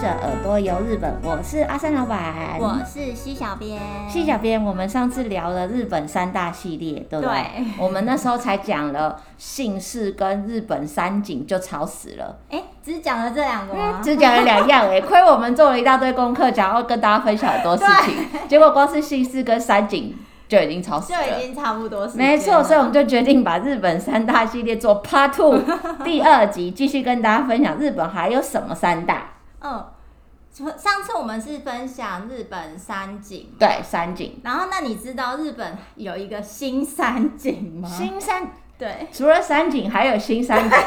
着耳朵游日本，我是阿三老板，我是西小编。西小编，我们上次聊了日本三大系列，对不对？对。我们那时候才讲了姓氏跟日本三景，就吵死了。哎，只讲了这两个吗？只讲了两样，哎，亏我们做了一大堆功课，想要跟大家分享很多事情，结果光是姓氏跟三景。就已经超死了，就已经差不多。没错，所以我们就决定把日本三大系列做 Part Two 第二集，继续跟大家分享日本还有什么三大。嗯，上次我们是分享日本山景，对，山景。然后，那你知道日本有一个新山景吗？新山，对，除了山景还有新山景。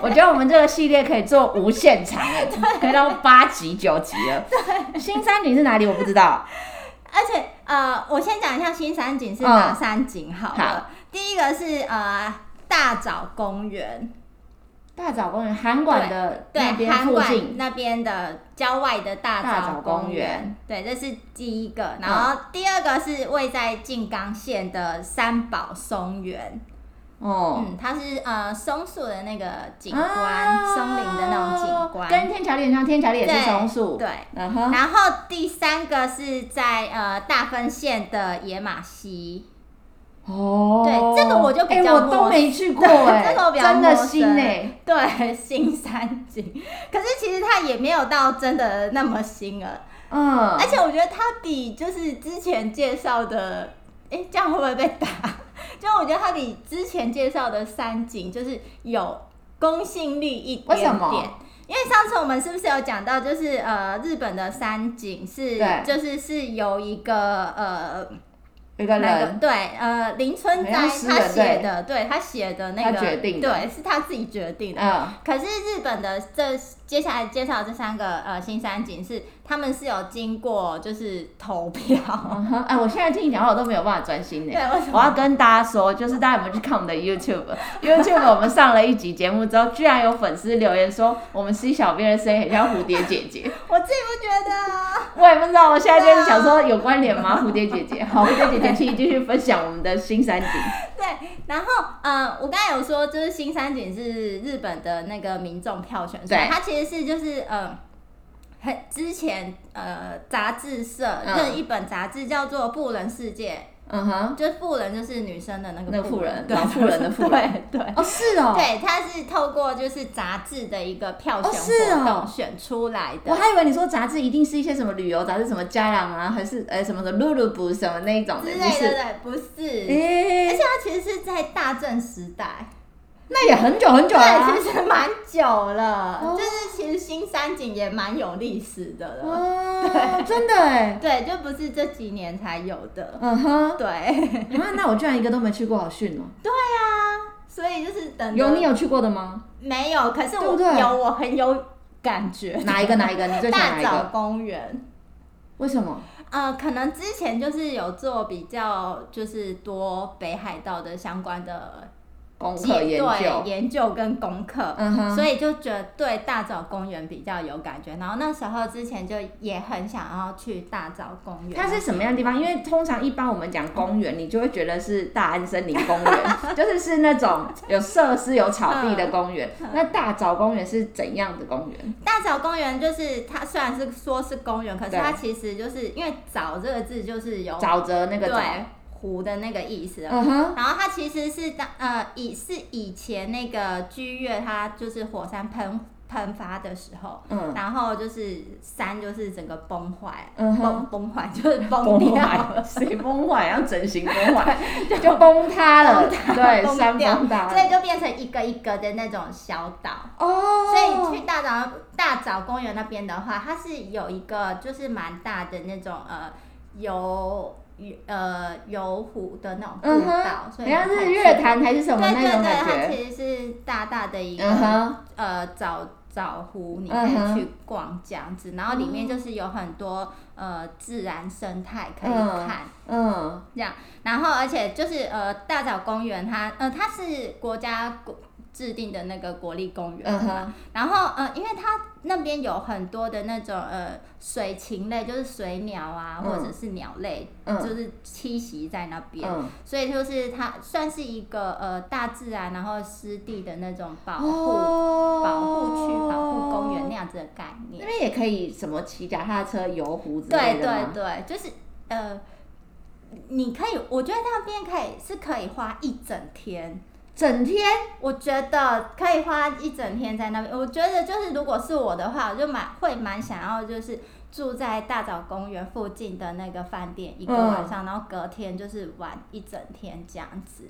我觉得我们这个系列可以做无限长，哎，可以到八集九集了。对，新山景是哪里？我不知道。而且呃，我先讲一下新山景是哪山景好了。嗯、好，第一个是呃大沼公园，大沼公园，韩馆的那边附近那边的郊外的大沼公园，对，这是第一个。然后第二个是位在静冈县的三宝松园。哦，嗯，它是呃松树的那个景观，啊、松林的那种景观，跟天桥连上，天桥连也是松树。对，对 uh 然后第三个是在呃大分县的野马溪。哦，对，这个我就比较、欸、我都没去过 哎，这个我比较真的新哎，对，新三景。可是其实它也没有到真的那么新了，嗯，而且我觉得它比就是之前介绍的，哎、欸，这样会不会被打？就我觉得它比之前介绍的三景就是有公信力一点点。因为上次我们是不是有讲到，就是呃，日本的三景是就是是由一个呃。一个人对，呃，林春在他写的，对他写的那个，对，是他自己决定的。嗯。可是日本的这接下来介绍的这三个呃新三景是他们是有经过就是投票。哎，我现在听你讲话我都没有办法专心呢。对，我要跟大家说，就是大家有没有去看我们的 YouTube？YouTube 我们上了一集节目之后，居然有粉丝留言说我们 C 小编的声音很像蝴蝶姐姐。我自己不觉得。我也不知道，我现在就是想说有关联吗？蝴蝶姐姐，好，蝴蝶姐姐。继续分享我们的新三景。对，然后呃，我刚才有说，就是新三景是日本的那个民众票选，对，它其实是就是呃，很之前呃杂志社就是一本杂志叫做《布人世界》。嗯哼，就是富人，就是女生的那个那富人，老妇人的富人，对 哦，是哦，对，他是透过就是杂志的一个票选活动选出来的。我还以为你说杂志一定是一些什么旅游杂志，什么家长啊，还是呃什么的露露布什么那一种的，之类的，对，不是，而且它其实是在大正时代。那也很久很久了，啊，对，其实蛮久了，哦、就是其实新三景也蛮有历史的了，哦、对，真的哎，对，就不是这几年才有的，嗯哼，对，你 看，那我居然一个都没去过，好逊哦，对啊，所以就是等有你有去过的吗？没有，可是我有，我很有感觉，哪一个哪一个？你最喜欢哪一个？大沼公园，为什么？呃，可能之前就是有做比较就是多北海道的相关的。功课研究、研究跟功课，嗯、所以就觉得对大沼公园比较有感觉。然后那时候之前就也很想要去大沼公园。它是什么样的地方？因为通常一般我们讲公园，你就会觉得是大安森林公园，就是是那种有设施、有草地的公园。嗯、那大沼公园是怎样的公园？大沼公园就是它虽然是说是公园，可是它其实就是因为沼这个字就是有沼泽那个沼。湖的那个意思，嗯哼，然后它其实是当呃以是以前那个居月它就是火山喷喷发的时候，嗯，然后就是山就是整个崩坏，嗯，崩崩坏 就是崩掉，谁崩坏？要整形崩坏，就崩塌了，对，山崩塌，所以就变成一个一个的那种小岛。哦。所以去大沼大沼公园那边的话，它是有一个就是蛮大的那种呃有。呃，游湖的那种步道，所以像日月潭还是什么那种感觉？对对对，它其实是大大的一个呃沼沼湖，你可以去逛这样子，然后里面就是有很多呃自然生态可以看，嗯，这样，然后而且就是呃大沼公园它呃它是国家公制定的那个国立公园嘛，嗯、然后呃，因为它那边有很多的那种呃水禽类，就是水鸟啊，嗯、或者是鸟类，嗯、就是栖息在那边，嗯、所以就是它算是一个呃大自然然后湿地的那种保护、哦、保护区、保护公园那样子的概念。那边也可以什么骑脚踏车、游湖之类的吗？对对对，就是呃，你可以，我觉得那边可以是可以花一整天。整天，我觉得可以花一整天在那边。我觉得就是，如果是我的话，我就蛮会蛮想要，就是住在大沼公园附近的那个饭店一个晚上，嗯、然后隔天就是玩一整天这样子。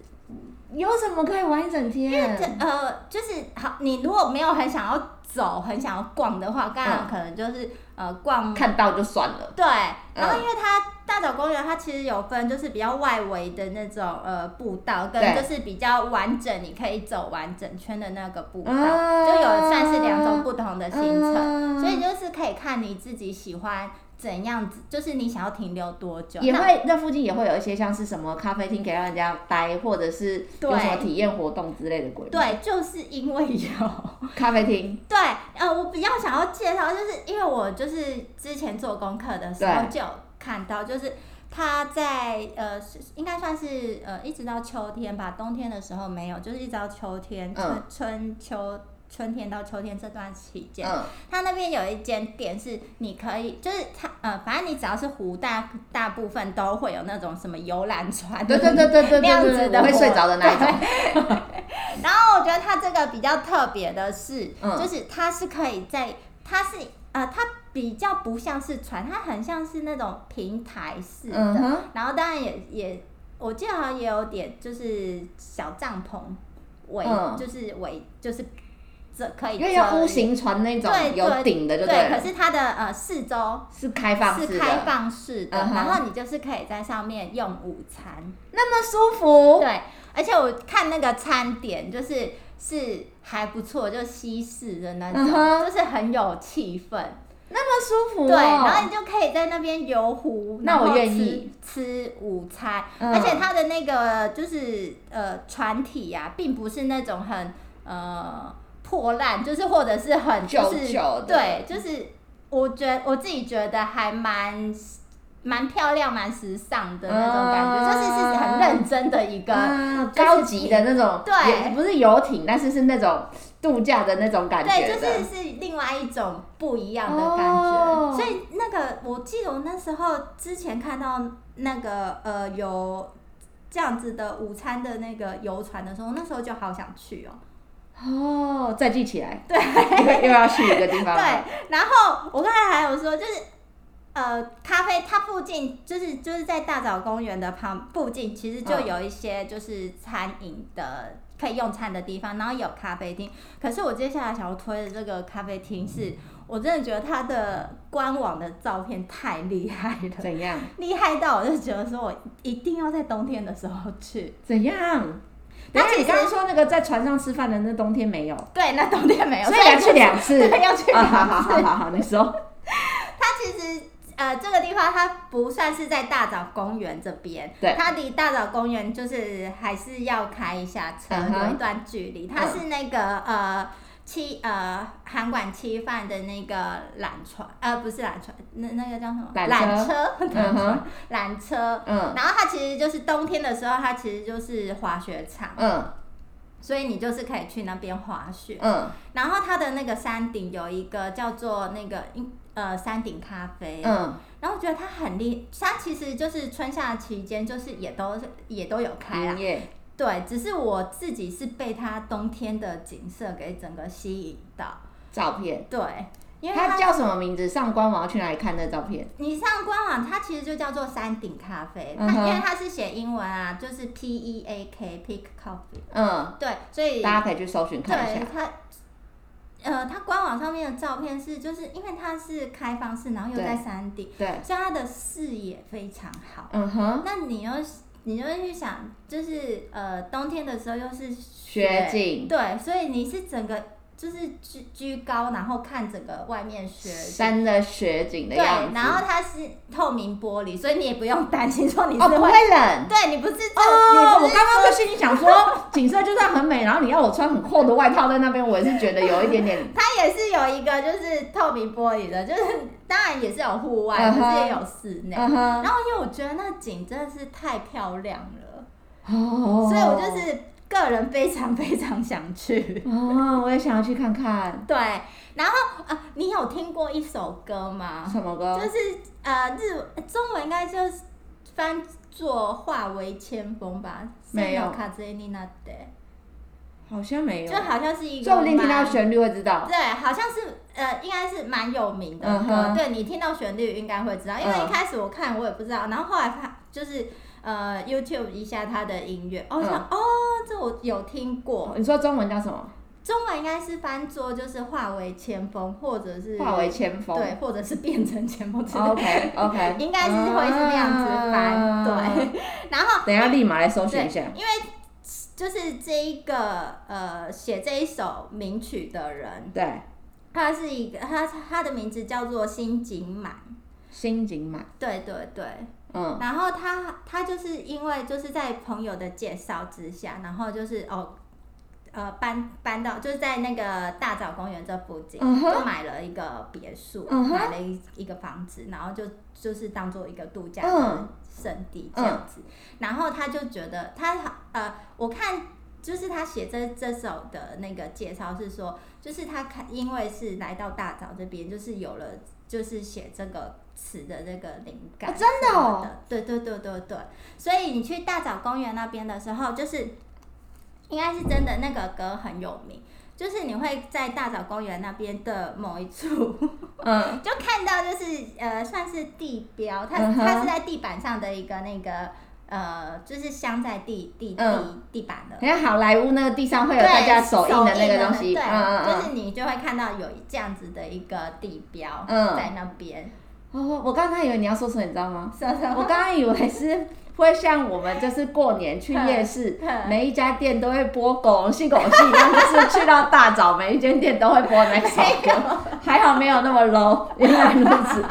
有什么可以玩一整天？因为这呃，就是好，你如果没有很想要走，很想要逛的话，当然可能就是、嗯、呃逛看到就算了。对，然后因为它。大沼公园它其实有分，就是比较外围的那种呃步道，跟就是比较完整，你可以走完整圈的那个步道，啊、就有算是两种不同的行程，啊、所以就是可以看你自己喜欢怎样子，就是你想要停留多久。也会那，附近也会有一些像是什么咖啡厅，可以让人家待，或者是有什么体验活动之类的鬼。对，就是因为有咖啡厅。对，呃，我比较想要介绍，就是因为我就是之前做功课的时候就。看到就是它在呃，应该算是呃，一直到秋天吧，冬天的时候没有，就是一直到秋天，春、嗯、春秋春天到秋天这段期间，嗯、它那边有一间店是你可以，就是它呃，反正你只要是湖大大部分都会有那种什么游览船，对对对对对，那样 子的会睡着的那一种。然后我觉得它这个比较特别的是，嗯、就是它是可以在，它是呃，它。比较不像是船，它很像是那种平台式的，嗯、哼然后当然也也，我记得好像也有点就是小帐篷围，嗯、就是围就是这可以，因为要船那种有顶的就对，可是它的呃四周是开放式的，是开放式的，嗯、然后你就是可以在上面用午餐，那么舒服。对，而且我看那个餐点就是是还不错，就西式的那种，嗯、就是很有气氛。那么舒服，哦，对，然后你就可以在那边游湖，那我愿意吃午餐，嗯、而且它的那个就是呃船体呀，啊，并不是那种很呃破烂，就是或者是很就是对，就是我觉得我自己觉得还蛮蛮漂亮，蛮时尚的那种感觉，嗯、就是是很认真的一个，嗯、高级的那种，对，不是游艇，但是是那种。度假的那种感觉，对，就是是另外一种不一样的感觉。Oh. 所以那个，我记得我那时候之前看到那个呃有这样子的午餐的那个游船的时候，那时候就好想去哦。哦，oh, 再记起来，对，又要去一个地方。对，然后我刚才还有说，就是呃，咖啡它附近就是就是在大沼公园的旁附近，其实就有一些就是餐饮的。可以用餐的地方，然后有咖啡厅。可是我接下来想要推的这个咖啡厅，是我真的觉得它的官网的照片太厉害了。怎样？厉害到我就觉得说我一定要在冬天的时候去。怎样？但是你刚刚说那个在船上吃饭的那冬天没有？对，那冬天没有，所以要去两次。对，要去两次。好好好好好，你说。它其实。呃，这个地方它不算是在大沼公园这边，对，它离大沼公园就是还是要开一下车，有一段距离。它是那个、嗯、呃七呃韩馆七饭的那个缆船，呃不是缆船，那那个叫什么？缆车，缆车，缆车。嗯。然后它其实就是冬天的时候，它其实就是滑雪场。嗯。所以你就是可以去那边滑雪。嗯。然后它的那个山顶有一个叫做那个呃，山顶咖啡，嗯，然后我觉得它很厉，它其实就是春夏期间就是也都也都有开啊，嗯、对，只是我自己是被它冬天的景色给整个吸引到。照片，对，因为它，它叫什么名字？上官网要去哪里看那照片？你上官网，它其实就叫做山顶咖啡，它、因为它是写英文啊，就是 P E A K Peak Coffee，嗯，对，所以大家可以去搜寻看一下它。呃，它官网上面的照片是，就是因为它是开放式，然后又在山顶，对，所以它的视野非常好。嗯哼。那你又你就会去想，就是呃，冬天的时候又是雪，景，对，所以你是整个就是居居高，然后看整个外面雪山的雪景的样子。对，然后它是透明玻璃，所以你也不用担心说你是哦不会冷。对，你不是哦，我刚刚就心里想说，景色就算很美，然后你要我穿很厚的外套在那边，我也是觉得有一点点。它也是有一个就是透明玻璃的，就是当然也是有户外，可、uh -huh, 是也有室内。Uh -huh. 然后因为我觉得那景真的是太漂亮了，哦、uh 所以我就是。个人非常非常想去哦，我也想要去看看。对，然后啊，你有听过一首歌吗？什么歌？就是呃，日中文应该就是翻作“化为千风”吧？没有。好像没有。就好像是一个。说不定听到旋律会知道。对，好像是呃，应该是蛮有名的歌。Uh. 对，你听到旋律应该会知道，因为一开始我看我也不知道，然后后来他就是。呃，YouTube 一下他的音乐，哦、嗯，哦，这我有听过。你说中文叫什么？中文应该是翻作就是化为千锋，或者是化为千锋，对，或者是变成千锋之类的。OK OK，应该是会是那样子翻，啊、对。然后等一下立马来搜寻一下，因为就是这一个呃写这一首名曲的人，对，他是一个他他的名字叫做新井满，新井满，对对对。嗯，然后他他就是因为就是在朋友的介绍之下，然后就是哦，呃搬搬到就是在那个大沼公园这附近，就、嗯、买了一个别墅，嗯、买了一一个房子，然后就就是当做一个度假的圣地这样子。嗯、然后他就觉得他呃，我看就是他写这这首的那个介绍是说，就是他看因为是来到大沼这边，就是有了就是写这个。词的这个灵感、哦，真的哦，对对对对对，所以你去大沼公园那边的时候，就是应该是真的那个歌很有名，就是你会在大沼公园那边的某一处，嗯，就看到就是呃算是地标，它、嗯、它是在地板上的一个那个呃就是镶在地地地、嗯、地板的，像好莱坞那个地上会有大家手印的那个东西，对、嗯，就是你就会看到有这样子的一个地标在那边。嗯哦，我刚刚以为你要说什么，你知道吗？我刚刚以为是会像我们就是过年去夜市，每一家店都会播狗戏狗戏，然后就是去到大沼，每一间店都会播那首歌。还好没有那么 low，原来如此。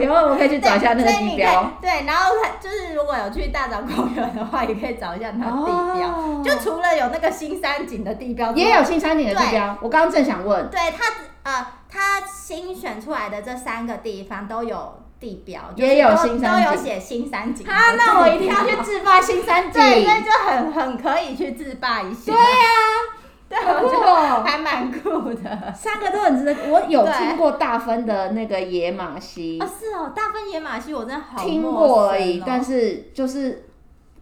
以后我可以去找一下那个地标。对，然后就是如果有去大沼公园的话，也可以找一下那个地标。哦。就除了有那个新山景的地标，也有新山景的地标。我刚刚正想问。对他。呃，他新选出来的这三个地方都有地标，也有新山景，都有写新三景。啊，那我一定要去自霸新三 景。对，所以就很很可以去自霸一下。对啊，对，我觉得还蛮酷的。三个都很值得。我有听过大分的那个野马溪。哦，是哦，大分野马溪我真的好、哦、听过而已，但是就是。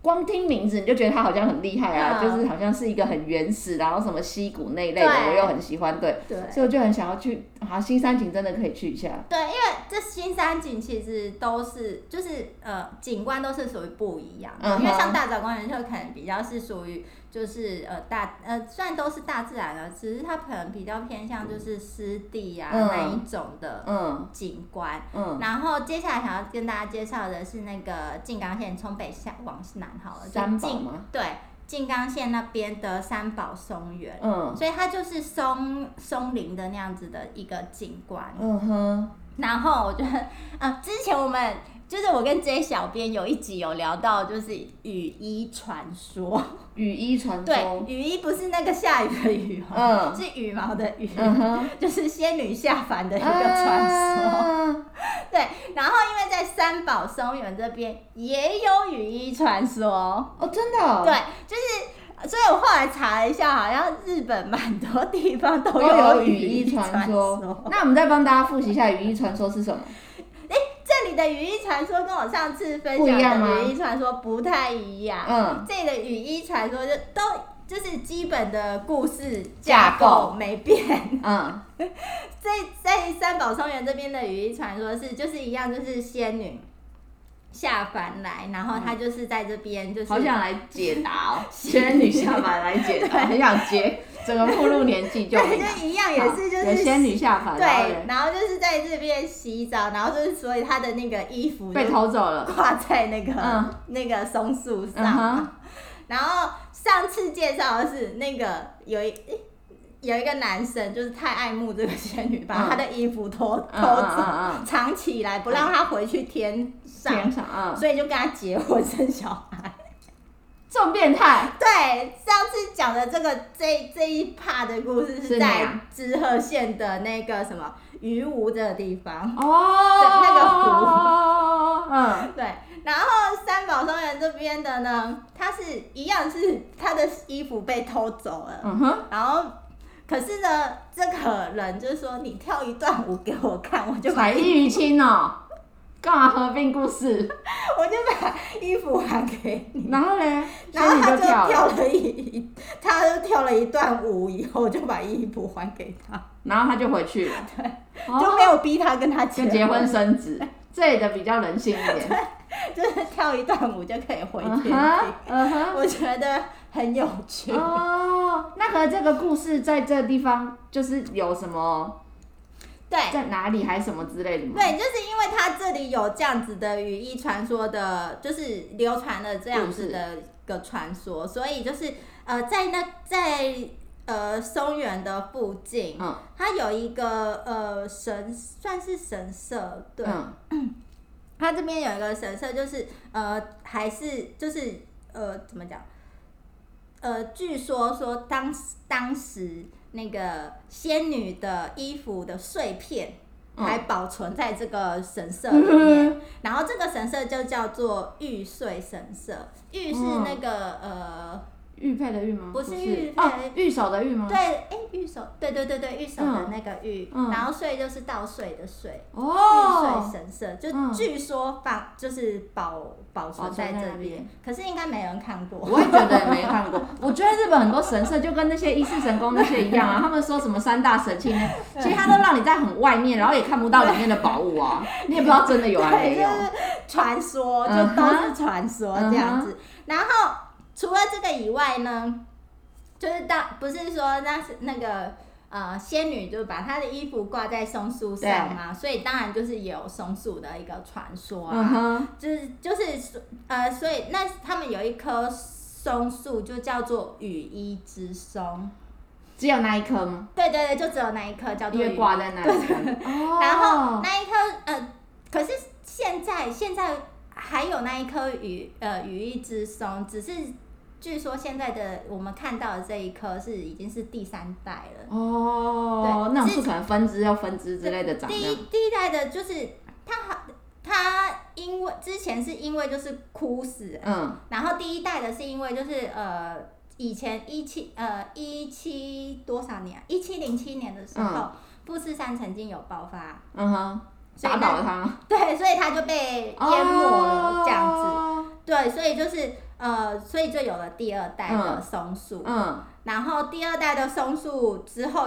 光听名字你就觉得它好像很厉害啊，嗯，就是好像是一个很原始，然后什么溪谷那一类的，我又很喜欢，对，对，所以我就很想要去。好，新山景真的可以去一下。对，因为这新山景其实都是就是呃景观都是属于不一样的，嗯，因为像大沼公园就可能比较是属于。就是呃大呃虽然都是大自然的，只是它可能比较偏向就是湿地啊、嗯、那一种的景观。嗯。然后接下来想要跟大家介绍的是那个静冈县，从北向往南好了。三宝吗？对，静冈县那边的三宝松园。嗯。所以它就是松松林的那样子的一个景观。嗯哼。然后我觉得，呃，之前我们。就是我跟 J 小编有一集有聊到，就是雨衣传说。雨衣传说。对，雨衣不是那个下雨的雨，嗯，是羽毛的羽，嗯，就是仙女下凡的一个传说，啊。对，然后因为在三宝松原这边也有雨衣传说。哦，真的，哦。对，就是，所以我后来查了一下，好像日本蛮多地方都有雨衣传说。那我们再帮大家复习一下雨衣传说是什么？这里的雨衣传说跟我上次分享的雨衣传说不太一样。嗯，这里的雨衣传说就都就是基本的故事架构没变。嗯，在在三宝松原这边的雨衣传说是就是一样，就是仙女下凡来，然后她就是在这边就是好想来解答哦，仙女下凡来解答，很想接。整个步入年纪就对，就一样，也是就是仙女下凡，对，然后就是在这边洗澡，然后就是所以他的那个衣服被偷走了，挂在那个、嗯、那个松树上、嗯。然后上次介绍的是那个有一有一个男生就是太爱慕这个仙女，把她的衣服偷偷走，藏起来，不让她回去天上，所以就跟她结婚生小孩。这么变态？对，上次讲的这个这这一 part 的故事是在知鹤县的那个什么鱼湖这个地方哦，那个湖，嗯，对。然后三宝松园这边的呢，他是一样是他的衣服被偷走了，嗯哼。然后可是呢，这个人就是说，你跳一段舞给我看，我就彩衣娱亲哦。干嘛合并故事？我就把衣服还给你。然后呢？然后他就跳了一，他就跳了一段舞以后，就把衣服还给他。然后他就回去了。对。就没有逼他跟他结婚，结婚生子，这里的比较人性一点。就是跳一段舞就可以回天庭。嗯哼。我觉得很有趣。哦。那和这个故事在这个地方就是有什么？对，在哪里还是什么之类的吗？对，就是因为它这里有这样子的羽翼传说的，就是流传了这样子的一个传说，所以就是呃，在那在呃松原的附近，嗯，它有一个呃神，算是神社，对，嗯，它这边有一个神社，就是呃还是就是呃怎么讲？呃，据说说当当时。那个仙女的衣服的碎片还保存在这个神社里面，嗯、然后这个神社就叫做玉碎神社，玉是那个、嗯、呃。玉佩的玉吗？不是玉佩，哦，玉手的玉吗？对，哎，玉手，对对对对，玉手的那个玉，然后穗就是稻穗的穗，玉穗神社，就据说放就是保保存在这边，可是应该没人看过。我也觉得也没看过。我觉得日本很多神社就跟那些一世神宫那些一样啊，他们说什么三大神器呢？其实他都让你在很外面，然后也看不到里面的宝物啊，你也不知道真的有还没有。传说就都是传说这样子，然后。除了这个以外呢，就是当不是说那是那个呃仙女就把她的衣服挂在松树上嘛，所以当然就是有松树的一个传说啊，嗯、就是就是呃，所以那他们有一棵松树就叫做雨衣之松，只有那一棵吗？对对对，就只有那一棵叫做挂在那里。然后那一棵呃，可是现在现在还有那一棵羽呃羽衣之松，只是。据说现在的我们看到的这一棵是已经是第三代了哦，对，那种树可能分支要分支之类的长。第一第一代的就是它，它因为之前是因为就是枯死，嗯，然后第一代的是因为就是呃以前一七呃一七多少年一七零七年的时候，嗯、富士山曾经有爆发，嗯哼，打倒了它，对，所以它就被淹没了这样子，哦、对，所以就是。呃，所以就有了第二代的松树，嗯，嗯，然后第二代的松树之后，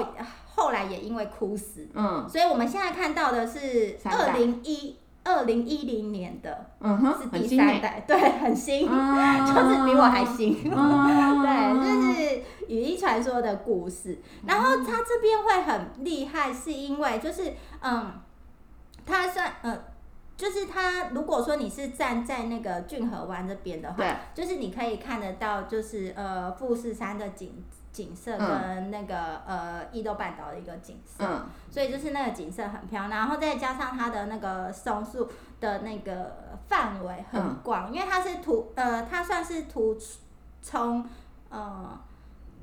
后来也因为枯死，嗯，所以我们现在看到的是二零一二零一零年的，嗯哼，是第三代，对，很新，嗯、就是比我还新，嗯、对，就是羽衣传说的故事。然后它这边会很厉害，是因为就是嗯，它算嗯。就是它，如果说你是站在那个骏河湾这边的话，对。就是你可以看得到，就是呃富士山的景景色跟那个、嗯、呃伊豆半岛的一个景色，嗯、所以就是那个景色很漂亮，然后再加上它的那个松树的那个范围很广，嗯、因为它是图呃它算是图从呃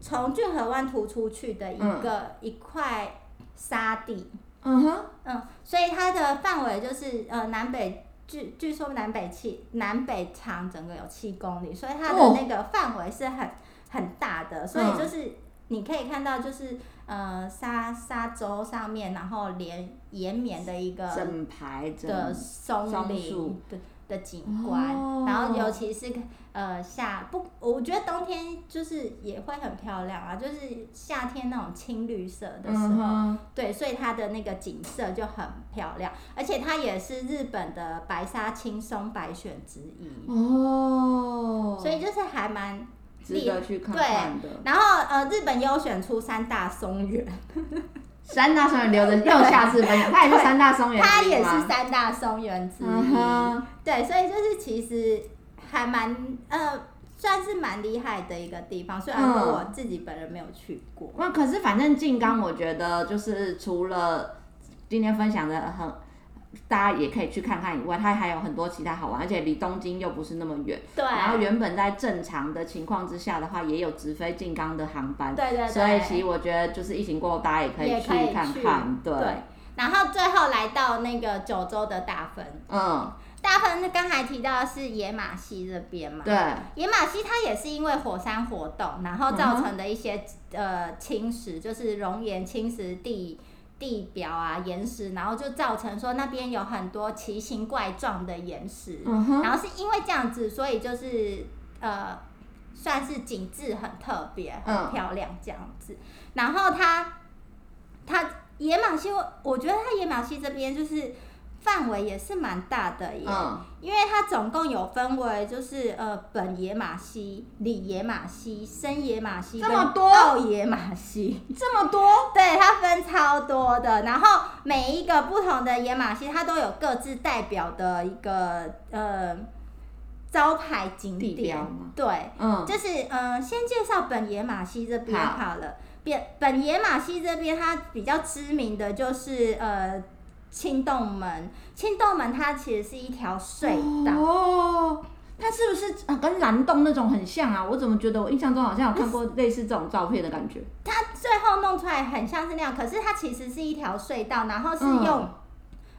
从骏河湾突出去的一个、嗯、一块沙地。嗯哼，嗯，所以它的范围就是呃南北，据据说南北七南北长整个有七公里，所以它的那个范围是很很大的，所以就是你可以看到就是呃沙沙洲上面，然后连延绵的一个整排的松林。的景观，哦、然后尤其是呃夏不，我觉得冬天就是也会很漂亮啊，就是夏天那种青绿色的时候，嗯、对，所以它的那个景色就很漂亮，而且它也是日本的白沙青松白选之一。哦，所以就是还蛮值得去看看的。然后呃，日本优选出三大松原。三大松原留着又下次分享，它也是三大松原，它也是三大松原之一。对，所以就是其实还蛮呃，算是蛮厉害的一个地方，虽然说我自己本人没有去过。那、嗯、可是反正静冈，我觉得就是除了今天分享的很，大家也可以去看看以外，它还有很多其他好玩，而且离东京又不是那么远。对。然后原本在正常的情况之下的话，也有直飞静冈的航班。对对对。所以其实我觉得就是疫情过后，大家也可以去看看。对。对。然后最后来到那个九州的大分。嗯。大分是刚才提到的是野马溪这边嘛？对，野马溪它也是因为火山活动，然后造成的一些、嗯、呃侵蚀，就是熔岩侵蚀地地表啊岩石，然后就造成说那边有很多奇形怪状的岩石，嗯、然后是因为这样子，所以就是呃算是景致很特别、很漂亮这样子。嗯、然后它它野马溪，我觉得它野马溪这边就是。范围也是蛮大的耶，嗯、因为它总共有分为就是呃本野马溪、里野马溪、深野马溪、这么多？奥野马溪，这么多，对，它分超多的。然后每一个不同的野马溪，它都有各自代表的一个呃招牌景点，对，嗯，就是嗯、呃，先介绍本野马溪这边好了。本好。本野马溪这边，它比较知名的就是呃。青洞门，青洞门它其实是一条隧道。哦，它是不是啊？跟蓝洞那种很像啊？我怎么觉得我印象中好像有看过类似这种照片的感觉？它最后弄出来很像是那样，可是它其实是一条隧道，然后是用、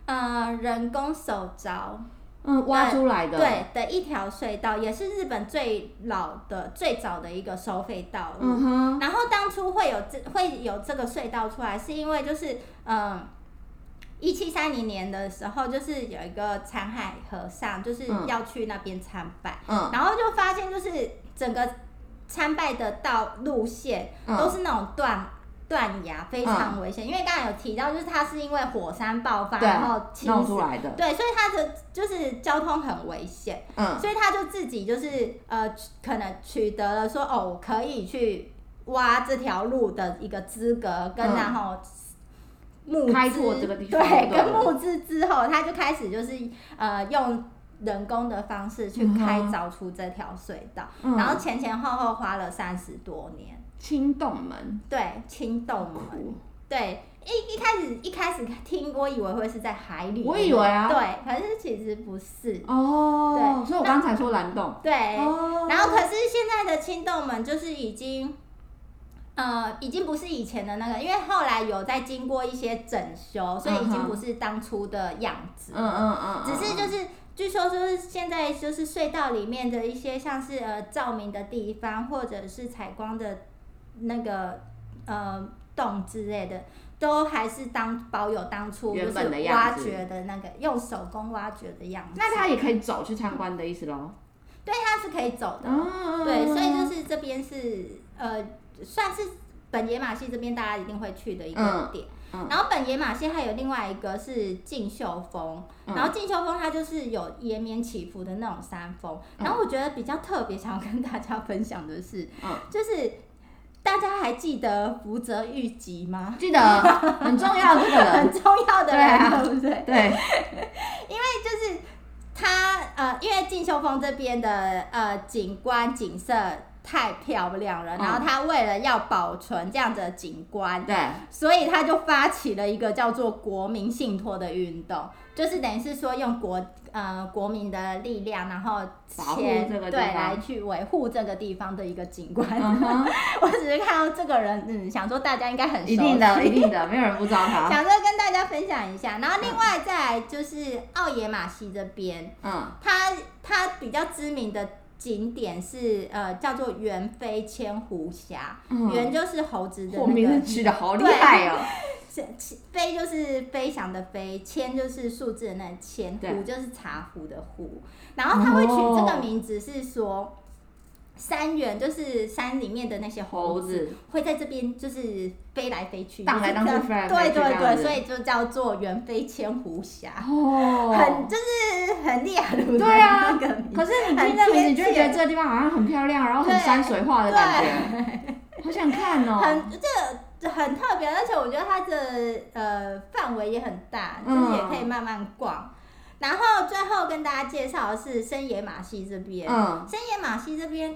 嗯、呃人工手凿嗯挖出来的，对的一条隧道，也是日本最老的最早的一个收费道路。嗯哼。然后当初会有这会有这个隧道出来，是因为就是嗯。一七三零年的时候，就是有一个残海和尚，就是要去那边参拜，嗯、然后就发现就是整个参拜的道路线都是那种断断崖，非常危险。嗯、因为刚才有提到，就是它是因为火山爆发然后弄出来的，对，所以它的就是交通很危险，嗯，所以他就自己就是呃，可能取得了说哦，可以去挖这条路的一个资格，跟然后。募资开拓这个地方，对，跟募资之后，他就开始就是呃用人工的方式去开凿出这条隧道，嗯、然后前前后后花了三十多年。青洞门，对，青洞门，酷。对，一一开始一开始听，我以为会是在海里，我以为啊，对，可是其实不是。哦，对，所以我刚才说蓝洞，对，哦、然后可是现在的青洞门就是已经。呃，已经不是以前的那个，因为后来有在经过一些整修，所以已经不是当初的样子。嗯嗯嗯。只是就是，据说就是现在就是隧道里面的一些像是呃照明的地方，或者是采光的那个呃洞之类的，都还是当保有当初就是挖掘的那个用手工挖掘的样子。那他也可以走去参观的意思喽？对，他是可以走的。嗯、对，所以就是这边是呃。算是本野马溪这边大家一定会去的一个点，然后本野马溪还有另外一个是近秀峰，嗯、然后近秀峰它就是有延绵起伏的那种山峰，嗯、然后我觉得比较特别想要跟大家分享的是，嗯、就是大家还记得福泽谕吉吗？记得，很重要的人，很重要的人，对不对？对，因为就是他呃，因为近秀峰这边的呃景观景色。太漂亮了，然后他为了要保存这样子的景观，对，所以他就发起了一个叫做国民信托的运动，就是等于是说用国呃国民的力量，然后钱对来去维护这个地方的一个景观。Uh. 我只是看到这个人，嗯，想说大家应该很熟悉，一定的，一定的，没有人不知道他。想说跟大家分享一下，然后另外再来就是奥野马西这边，嗯，他他比较知名的。景点是呃叫做猿飞千湖峡，猿、嗯、就是猴子的那个，名字取得好厉害哦。飞就是飞翔的飞，千就是数字的那千，湖就是茶壶的壶。然后他会取这个名字是说。山猿就是山里面的那些猴子，会在这边就是飞来飞去，荡来荡去，对对对，所以就叫做猿飞千湖峡，哦，很就是很厉害的那个。对啊，可是你听这名字，你就觉得这个地方好像很漂亮，然后很山水画的感觉，好想看哦。很这很特别，而且我觉得它的呃范围也很大，就是也可以慢慢逛。然后最后跟大家介绍的是深野马戏这边，嗯，深野马戏这边。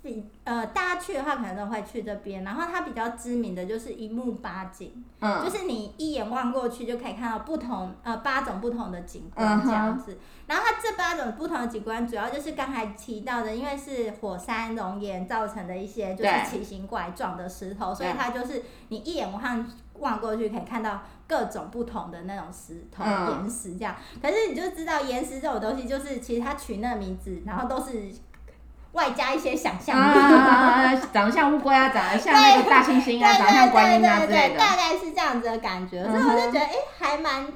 比呃，大家去的话可能都会去这边，然后它比较知名的就是一目八景，嗯，就是你一眼望过去就可以看到不同呃八种不同的景观这样子。嗯、然后它这八种不同的景观，主要就是刚才提到的，因为是火山熔岩造成的一些就是奇形怪状的石头，所以它就是你一眼望望过去可以看到各种不同的那种石头岩石这样。可是你就知道岩石这种东西，就是其实它取那个名字，然后都是。外加一些想象力，啊，长得像乌龟啊，长得像那个大猩猩啊，长得像观音啊之类的，大概是这样子的感觉，所以我就觉得，哎，还蛮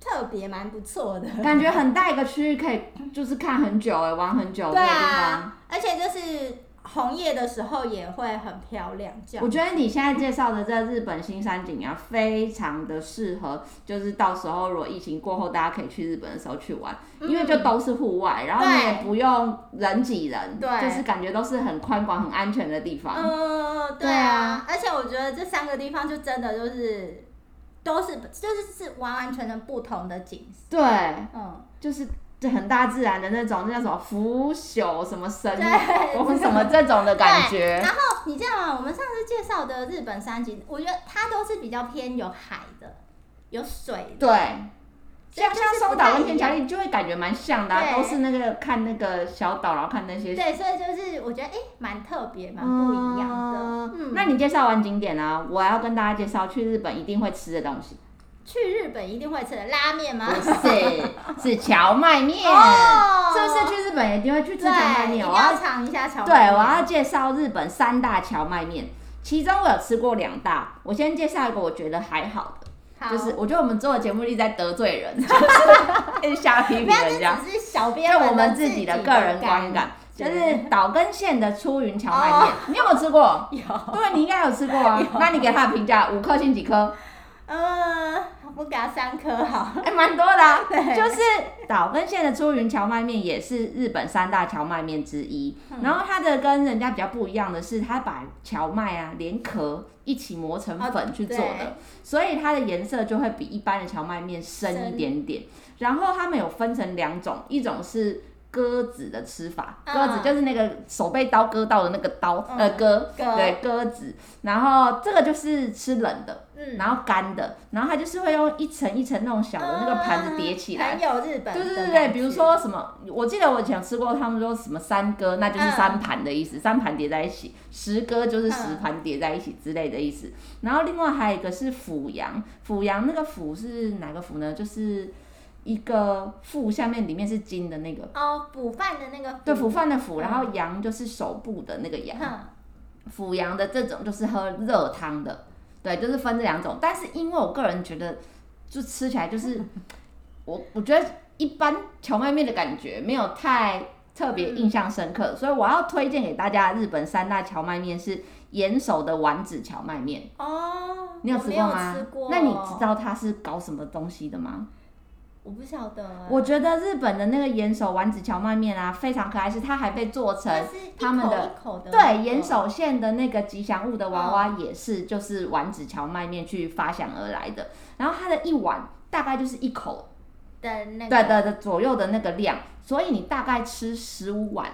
特别，蛮不错的。感觉很大一个区域，可以就是看很久，哎，玩很久。对啊，而且就是。红叶的时候也会很漂亮。我觉得你现在介绍的这日本新山景啊，非常的适合，就是到时候如果疫情过后，大家可以去日本的时候去玩，嗯、因为就都是户外，然后你也不用人挤人，对，就是感觉都是很宽广、很安全的地方。嗯，对啊，而且我觉得这三个地方就真的就是都是就是是完完全全不同的景色。对，嗯，就是。是很大自然的那种，那叫什么腐朽什么神，我们什么这种的感觉。然后你知道吗，我们上次介绍的日本三景，我觉得它都是比较偏有海的，有水的。对，像像松岛跟天桥立就会感觉蛮像的，啊，都是那个看那个小岛，然后看那些。对，所以就是我觉得哎，蛮、欸、特别，蛮不一样的。嗯，嗯，那你介绍完景点呢，我要跟大家介绍去日本一定会吃的东西。去日本一定会吃的拉面吗？不是，是荞麦面。哦，是不是去日本一定会去吃荞麦面？我要尝一下荞麦面。对，我要介绍日本三大荞麦面，其中我有吃过两大。我先介绍一个我觉得还好的，好，就是我觉得我们做的节目一直在得罪人，就是瞎批评人家。只是小编就我们自己的个人观感，就是岛根县的出云荞麦面。你有没有吃过？有。对，你应该有吃过啊。那你给他的评价五颗星几颗？嗯，我给他三颗好，还蛮多的啊。对，就是岛根县的出云荞麦面也是日本三大荞麦面之一。嗯、然后它的跟人家比较不一样的是，它把荞麦啊连壳一起磨成粉去做的，哦、所以它的颜色就会比一般的荞麦面深一点点。然后他们有分成两种，一种是。鸽子的吃法，鸽子就是那个手被刀割到的那个刀，嗯、呃，鸽，对，鸽子。然后这个就是吃冷的，嗯、然后干的，然后它就是会用一层一层那种小的那个盘子叠起来。很有日本。对对对对，比如说什么，我记得我以前吃过，他们说什么三鸽，那就是三盘的意思，嗯、三盘叠在一起；十鸽就是十盘叠在一起之类的意思。然后另外还有一个是阜阳，阜阳那个阜是哪个阜呢？就是。一个腹下面里面是金的那个哦，补饭的那个对，补饭的腐，然后羊就是手部的那个阳，阜阳的这种就是喝热汤的，对，就是分这两种。但是因为我个人觉得，就吃起来就是 我我觉得一般荞麦面的感觉没有太特别印象深刻，所以我要推荐给大家日本三大荞麦面是岩手的丸子荞麦面哦，你有吃过吗？吃过。那你知道它是搞什么东西的吗？我不晓得、欸。我觉得日本的那个岩手丸子荞麦面啊，非常可爱，是它还被做成他们的，对岩手县的那个吉祥物的娃娃，也是就是丸子荞麦面去发想而来的。然后它的一碗大概就是一口的那个，对对的左右的那个量，所以你大概吃十五碗。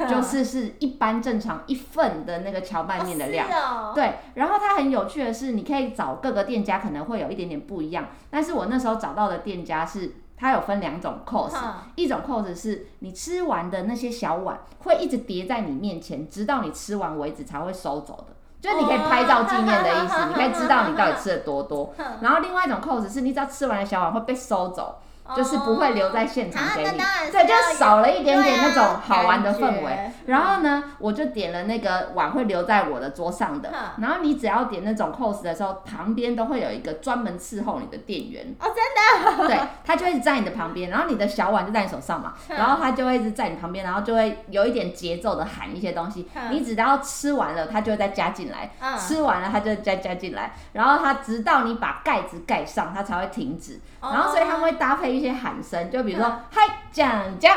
就是是一般正常一份的那个荞麦面的量，哦哦、对。然后它很有趣的是，你可以找各个店家，可能会有一点点不一样。但是我那时候找到的店家是，它有分两种 course，、嗯、一种 course 是你吃完的那些小碗会一直叠在你面前，直到你吃完为止才会收走的，就是你可以拍照纪念的意思，哦、你可以知道你到底吃了多多。嗯、然后另外一种 course 是你只要吃完的小碗会被收走。就是不会留在现场给你，对，就少了一点点那种好玩的氛围。然后呢，我就点了那个碗会留在我的桌上的。然后你只要点那种 course 的时候，旁边都会有一个专门伺候你的店员。哦，真的？对，他就会一直在你的旁边，然后你的小碗就在你手上嘛，然后他就会一直在你旁边，然后就会有一点节奏的喊一些东西。你只要吃完了，他就会再加进来。吃完了，他就再加进来。然后他直到你把盖子盖上，他才会停止。然后所以他们会搭配一些喊声，就比如说“嗨，讲讲”，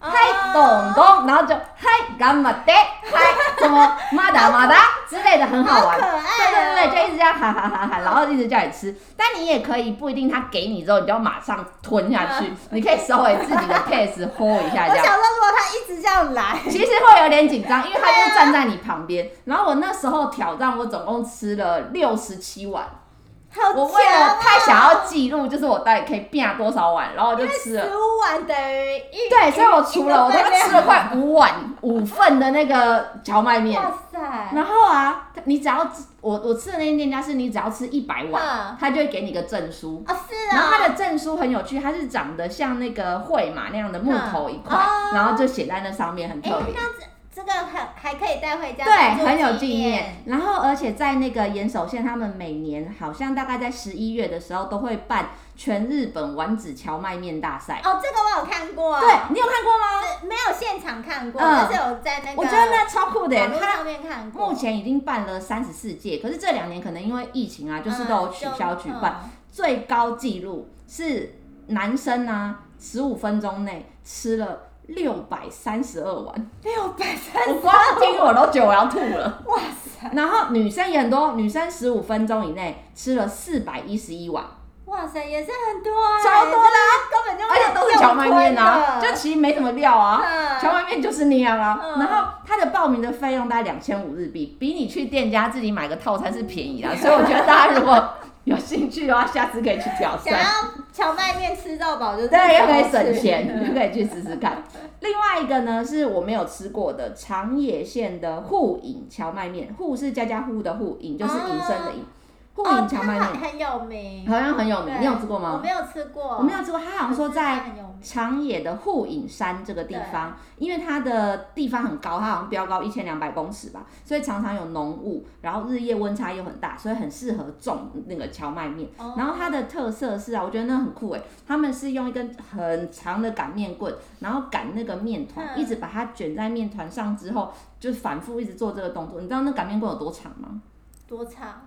嗨咚咚，然后就嗨干嘛的，嗨什么马达马达之类的，很好玩。对对对，就一直这样喊喊喊喊，然后一直叫你吃。但你也可以不一定，他给你之后你就要马上吞下去，你可以稍微自己的 pace hold 一下这样。我想说，如果他一直这样来，其实会有点紧张，因为他就站在你旁边。然后我那时候挑战，我总共吃了六十七碗。我为了太想要记录，就是我到底可以变多少碗，然后我就吃了。十五碗等于一。对，所以我除了我都吃了快五碗五份的那个荞麦面。哇塞！然后啊，你只要我我吃的那间店家是你只要吃一百碗，他就会给你个证书。啊是啊。然后他的证书很有趣，它是长得像那个会马那样的木头一块，然后就写在那上面，很特别。这个还还可以带回家，对，很有纪念。然后，而且在那个岩手县，他们每年好像大概在十一月的时候都会办全日本丸子荞麦面大赛。哦，这个我有看过。对，你有看过吗？没有现场看过，但是有在那个。我觉得那超酷的，他上面看过。目前已经办了三十四届，可是这两年可能因为疫情啊，就是都有取消举办。最高纪录是男生啊，十五分钟内吃了。六百三十二碗，六百三我光听我都觉得我要吐了。哇塞！然后女生也很多，女生十五分钟以内吃了四百一十一碗。哇塞，也是很多啊，超多的，根本就而且都是荞麦面啊，就其实没什么料啊，荞麦面就是那样啊。然后它的报名的费用大概两千五日币，比你去店家自己买个套餐是便宜啊，所以我觉得大家如果。有兴趣的话，下次可以去挑战。想要荞麦面吃到饱，就对，又可以省钱，就可以去试试看。另外一个呢，是我没有吃过的长野县的户隐荞麦面，户是家家户户的户，隐就是隐身的隐。户隐蕎麦面很有名，好像很有名。你有吃过吗？我没有吃过，我没有吃过。他好像说在长野的护影山这个地方，因为它的地方很高，它好像标高一千两百公尺吧，所以常常有浓雾，然后日夜温差又很大，所以很适合种那个荞麦面。然后它的特色是啊，我觉得那很酷诶，他们是用一根很长的擀面棍，然后擀那个面团，一直把它卷在面团上之后，就反复一直做这个动作。你知道那擀面棍有多长吗？多长？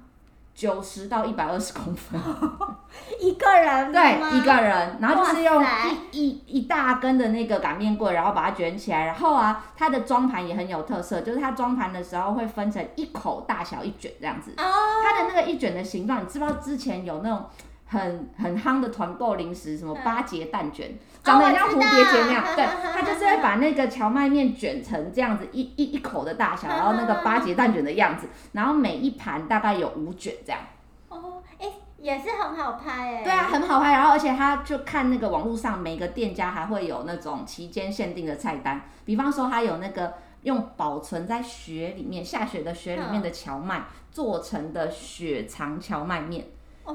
九十到一百二十公分，一个人对一个人，然后就是用一一一大根的那个擀面棍，然后把它卷起来，然后啊，它的装盘也很有特色，就是它装盘的时候会分成一口大小一卷这样子，它的那个一卷的形状，你知不知道之前有那种？很很夯的团购零食，什么八节蛋卷，长得很像蝴蝶结那样。对，他就是会把那个荞麦面卷成这样子一一一口的大小，然后那个八节蛋卷的样子，然后每一盘大概有五卷这样。哦，哎，也是很好拍哎。对啊，很好拍。然后而且他就看那个网络上每个店家还会有那种期间限定的菜单，比方说他有那个用保存在雪里面下雪的雪里面的荞麦做成的雪藏荞麦面。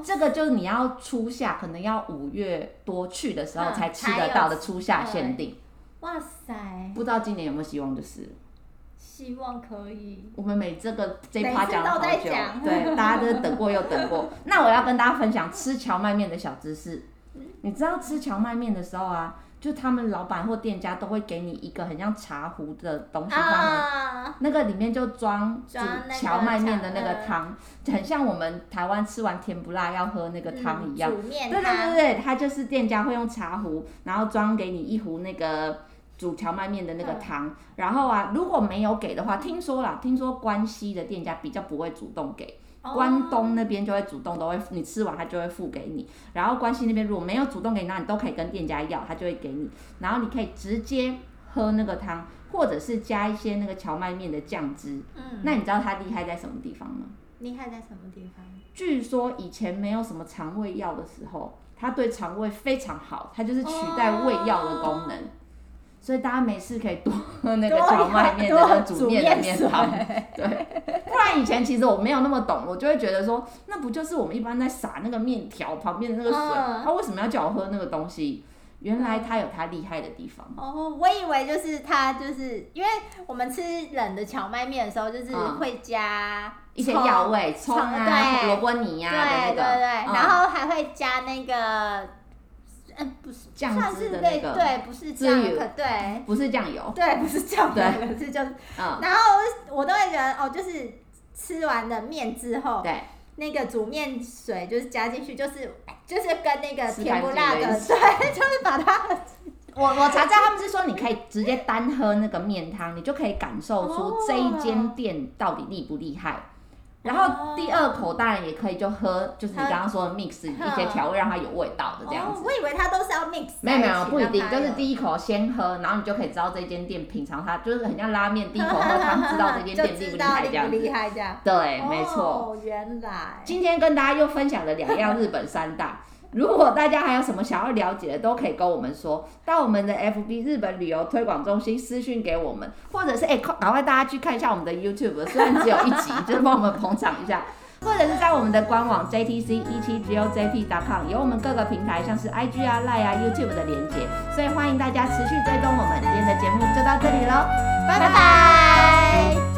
这个就是你要初夏，可能要五月多去的时候才吃得到的初夏限定。哇塞！不知道今年有没有希望？就是希望可以。我们每这个这一趴讲了好久，对，大家都等过又等过。那我要跟大家分享吃荞麦面的小知识。你知道吃荞麦面的时候啊？就他们老板或店家都会给你一个很像茶壶的东西，放、uh, 那个里面就装煮荞麦面的那个汤，就很像我们台湾吃完甜不辣要喝那个汤一样。嗯、对对对对，它就是店家会用茶壶，然后装给你一壶那个煮荞麦面的那个汤。嗯、然后啊，如果没有给的话，听说啦，听说关西的店家比较不会主动给。关东那边就会主动都会，你吃完他就会付给你。然后关西那边如果没有主动给你，那你都可以跟店家要，他就会给你。然后你可以直接喝那个汤，或者是加一些那个荞麦面的酱汁。嗯。那你知道它厉害在什么地方吗？厉害在什么地方？据说以前没有什么肠胃药的时候，它对肠胃非常好，它就是取代胃药的功能。哦所以大家没事可以多喝那个荞麦面的那个煮面的面汤，对，不然以前其实我没有那么懂，我就会觉得说，那不就是我们一般在撒那个面条旁边的那个水，他为什么要叫我喝那个东西？原来它有它厉害的地方。哦，我以为就是它就是因为我们吃冷的荞麦面的时候，就是会加一些药味，葱啊、萝卜泥呀的那个，对对对，然后还会加那个。嗯，不是酱汁的那个，对，不是酱油，对，不是酱油，对，不是酱油，对，是就是，然后我都会觉得，哦，就是吃完了面之后，对，那个煮面水就是加进去，就是就是跟那个甜不辣的，对，就是把它。我我查到他们是说，你可以直接单喝那个面汤，你就可以感受出这一间店到底厉不厉害。然后第二口当然也可以就喝，就是你刚刚说的 mix 一些调味，让它有味道的这样子。我以为它都是要 mix。没有没有，不一定，就是第一口先喝，然后你就可以知道这间店品尝它，就是很像拉面，第一口喝汤知道这间店厉不厉害这样子。厉害这样。对，没错。哦，原来。今天跟大家又分享了两样日本三大。如果大家还有什么想要了解的，都可以跟我们说，到我们的 FB 日本旅游推广中心私讯给我们，或者是哎，赶快大家去看一下我们的 YouTube，虽然只有一集，就是帮我们捧场一下，或者是在我们的官网 JTC 一七 GOJP.com 有我们各个平台像是 IG 啊、Line 啊、YouTube 的连接，所以欢迎大家持续追踪我们。今天的节目就到这里喽，拜拜。